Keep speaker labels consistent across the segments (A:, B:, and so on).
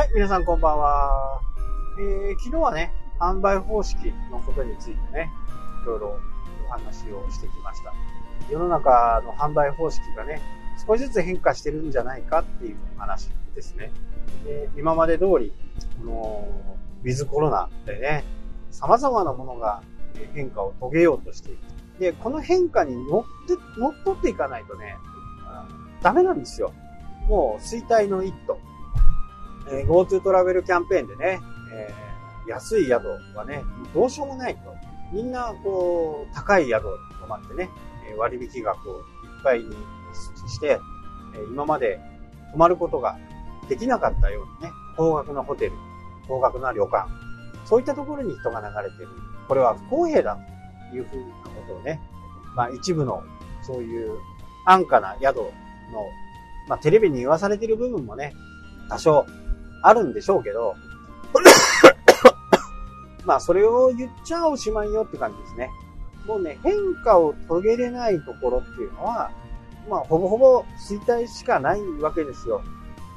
A: はい、皆さんこんばんは。えー、昨日はね、販売方式のことについてね、いろいろお話をしてきました。世の中の販売方式がね、少しずつ変化してるんじゃないかっていう話ですね。で今まで通り、この、ウィズコロナでね、様々なものが変化を遂げようとしている。で、この変化に乗って、乗っ取っていかないとね、ダメなんですよ。もう衰退の一途。えー、GoTo トラベルキャンペーンでね、えー、安い宿はね、どうしようもないと。みんな、こう、高い宿に泊まってね、割引額をいっぱいにして、今まで泊まることができなかったようにね、高額なホテル、高額な旅館、そういったところに人が流れてる。これは不公平だというふうなことをね、まあ一部のそういう安価な宿の、まあテレビに言わされている部分もね、多少あるんでしょうけど、まあそれを言っちゃおしまいよって感じですね。もうね、変化を遂げれないところっていうのは、まあほぼほぼ衰退しかないわけですよ。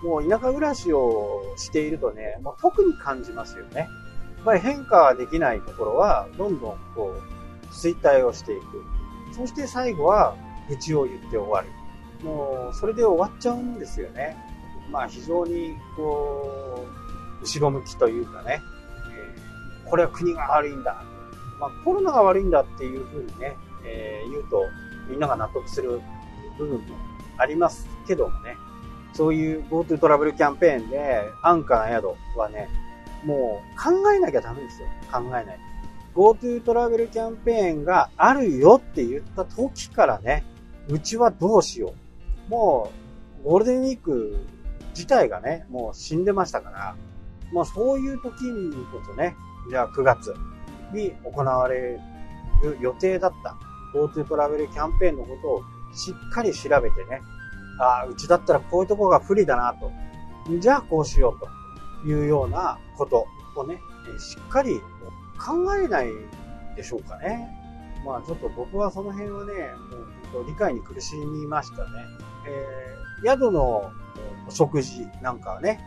A: もう田舎暮らしをしているとね、もう特に感じますよね。やっぱり変化ができないところは、どんどんこう、衰退をしていく。そして最後は、愚痴を言って終わる。もう、それで終わっちゃうんですよね。まあ非常に、こう、後ろ向きというかね、えー、これは国が悪いんだ。まあコロナが悪いんだっていうふうにね、えー、言うと、みんなが納得する部分もありますけどもね、そういう GoTo トラベルキャンペーンで安価な宿はね、もう考えなきゃダメですよ。考えない。GoTo トラベルキャンペーンがあるよって言った時からね、うちはどうしよう。もう、ゴールデンウィーク自体がね、もう死んでましたから、まあそういう時にこそね、じゃあ9月に行われる予定だった GoTo トラベルキャンペーンのことをしっかり調べてね、ああ、うちだったらこういうとこが不利だなと。じゃあこうしようというようなことをね、しっかり考えないでしょうかね。まあちょっと僕はその辺はね、もう理解に苦しみましたね。えー、宿の食事なんかはね、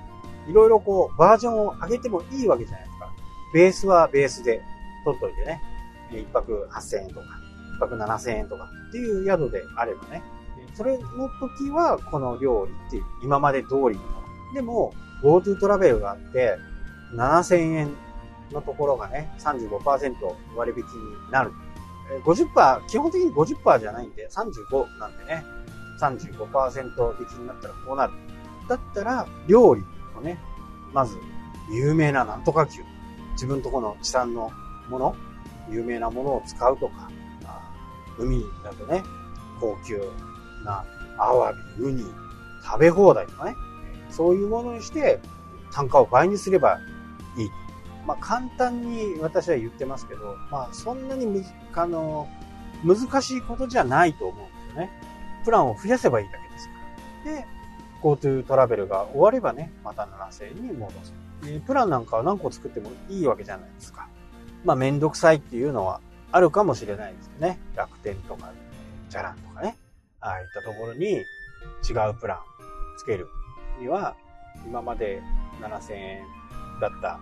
A: いろいろこうバージョンを上げてもいいわけじゃないですか。ベースはベースで取っといてね、一泊8000円とか、一泊7000円とかっていう宿であればね、それの時はこの料理っていう今まで通りのもの。でも GoTo トラベルがあって7000円のところがね35%割引になる。50%、基本的に50%じゃないんで35なんでね35%引きになったらこうなる。だったら料理をね、まず有名ななんとか牛。自分とこの地産のもの、有名なものを使うとか、海だとね、高級なアワビ、ウニ、食べ放題とかね、そういうものにして単価を倍にすればいい。まあ簡単に私は言ってますけど、まあそんなにむあの難しいことじゃないと思うんですよね。プランを増やせばいいだけですから。で、GoTo トラベルが終わればね、また7000円に戻す。プランなんかは何個作ってもいいわけじゃないですか。まあめんどくさいっていうのはあるかもしれないですよね。楽天とか、じゃらんとかね。ああいったところに違うプランつけるには、今まで7000円だった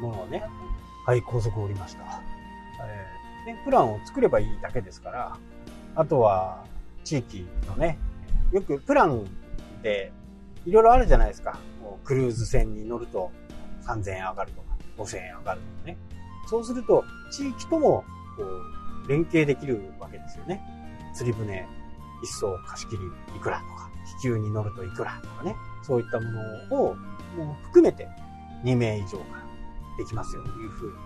A: ものをね、はい、高速降りました。えー、で、プランを作ればいいだけですから、あとは、地域のね、よくプランでいろいろあるじゃないですか。クルーズ船に乗ると3000円上がるとか、5000円上がるとかね。そうすると、地域とも、こう、連携できるわけですよね。釣り船一層貸し切りいくらとか、気球に乗るといくらとかね、そういったものをもう含めて2名以上からできますよというふうに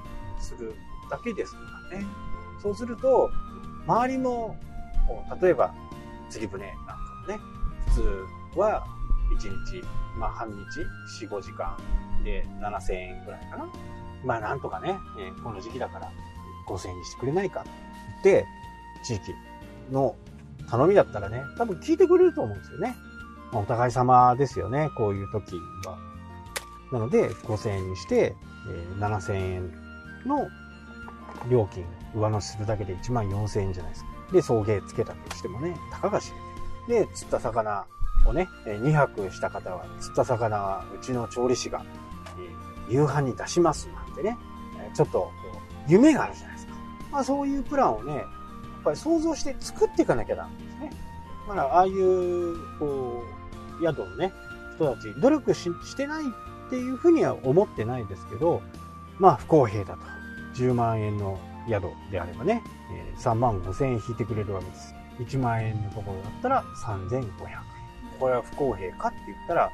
A: するだけですからね。そうすると、周りも、例えば釣り船なんかもね、普通は1日、まあ半日、4、5時間で7000円ぐらいかな。まあなんとかねえ、この時期だから5000円にしてくれないかって地域の頼みだったらね、多分聞いてくれると思うんですよね。まあ、お互い様ですよね、こういう時は。なので、5000円にして、えー、7000円の料金上乗せするだけで1万4000円じゃないですか。で、送迎つけたとしてもね、たかが知れてる。で、釣った魚をね、2泊した方は、釣った魚はうちの調理師が夕飯に出しますなんてね、ちょっと夢があるじゃないですか。まあそういうプランをね、やっぱり想像して作っていかなきゃダメですね。まあああいう、こう、宿のね、人たち、努力ししてないっていうふうには思ってないですけど、まあ不公平だと。10万円の宿であればね、3万5千円引いてくれるわけです。1万円のところだったら3500円。これは不公平かって言ったら、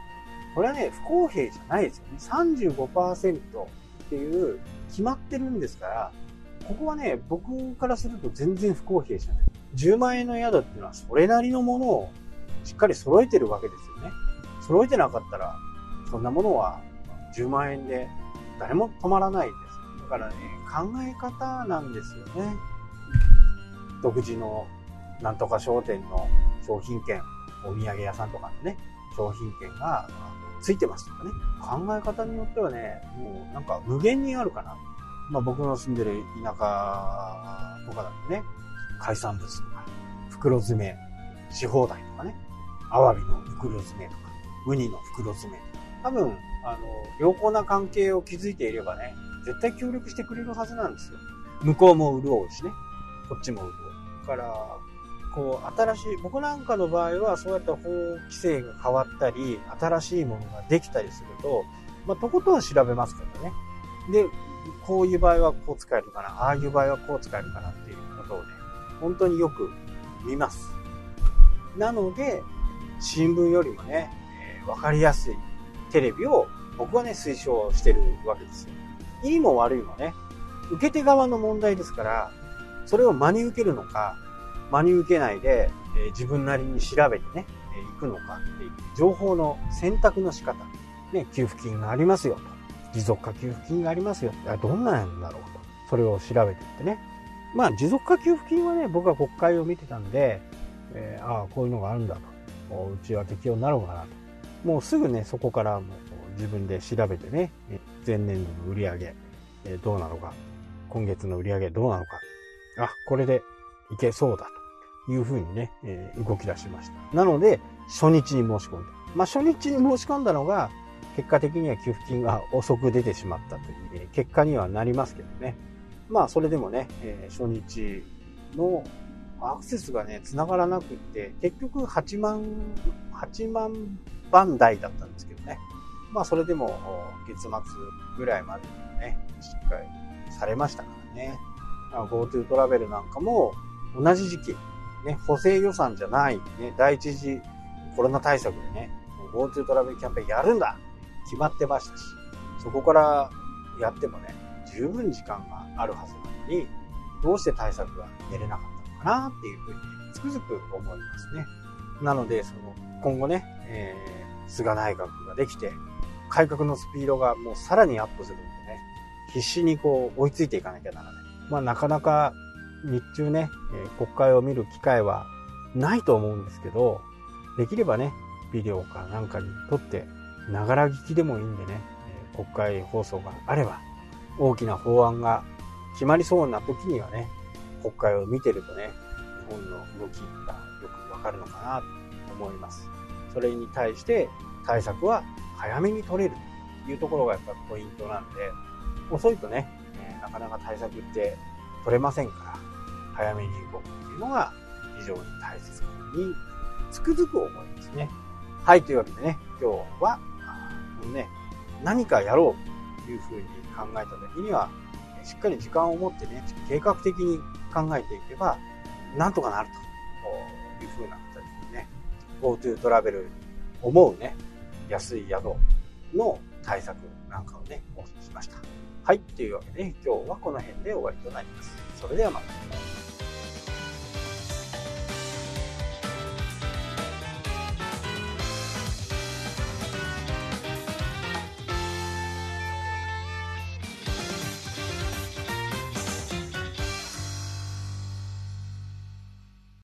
A: これはね、不公平じゃないですよね。35%っていう決まってるんですから、ここはね、僕からすると全然不公平じゃない。10万円の宿っていうのはそれなりのものをしっかり揃えてるわけですよね。揃えてなかったら、そんなものは10万円で誰も止まらないです。だからね、考え方なんですよね。独自のなんとか商店の商品券、お土産屋さんとかのね、商品券がついてますとかね。考え方によってはね、もうなんか無限にあるかな。まあ僕の住んでる田舎とかだとね、海産物とか、袋詰めし放題とかね、アワビの袋詰めとか、ウニの袋詰めとか。多分、あの、良好な関係を築いていればね、絶対協力してくれるはずなんですよ。向こうも潤うしね、こっちも潤う。だから、こう、新しい、僕なんかの場合は、そうやって法規制が変わったり、新しいものができたりすると、まあ、とことん調べますけどね。で、こういう場合はこう使えるかな、ああいう場合はこう使えるかなっていうことをね、本当によく見ます。なので、新聞よりもね、えー、かりやすいテレビを僕はね、推奨してるわけですよ。いいも悪いもね、受け手側の問題ですから、それを真に受けるのか、真に受けないで、え、自分なりに調べてね、えー、行くのかっていう情報の選択の仕方。ね、給付金がありますよと。持続化給付金がありますよ。どんなんだろうと。それを調べていってね。まあ、持続化給付金はね、僕は国会を見てたんで、えー、ああ、こういうのがあるんだと。うちは適用になるのかなと。もうすぐね、そこからもう自分で調べてね、前年度の売り上げ、えどうなのか、今月の売り上げどうなのか。あ、これでいけそうだというふうにね、え動き出しました。なので、初日に申し込んで。まあ、初日に申し込んだのが、結果的には給付金が遅く出てしまったという、え結果にはなりますけどね。まあ、それでもね、え初日のアクセスがね、繋がらなくって、結局8万、8万番台だったんですけどね。まあ、それでも月末ぐらいまでにね、しっかりされましたからね。GoTo トラベルなんかも同じ時期、ね、補正予算じゃない、ね、第一次コロナ対策でね、GoTo トラベルキャンペーンやるんだ決まってましたし、そこからやってもね、十分時間があるはずなのに、どうして対策が練れなかったのかなっていうふうにつくづく思いますね。なので、その、今後ね、えー、菅内閣ができて、改革のスピードがもうさらにアップするんでね、必死にこう追いついていかなきゃならない。まあなかなか日中ね、え国会を見る機会はないと思うんですけど、できればね、ビデオかなんかに撮って、ながら聞きでもいいんでね、え国会放送があれば、大きな法案が決まりそうな時にはね、国会を見てるとね、日本の動きがよくわかるのかなと思います。それに対して対策は早めに取れるというところがやっぱポイントなんで、遅いとね、なかなか対策って取れませんから、早めに動くっていうのが非常に大切につくづく思いますね。はい、というわけでね、今日は、ね、何かやろうというふうに考えた時には、しっかり時間を持ってね、計画的に考えていけば、なんとかなるというふうな形でね、GoTo トラベル思うね、安い宿の対策なんかをね、お聞きしました。はい。というわけで、今日はこの辺で終わりとなります。それではまた。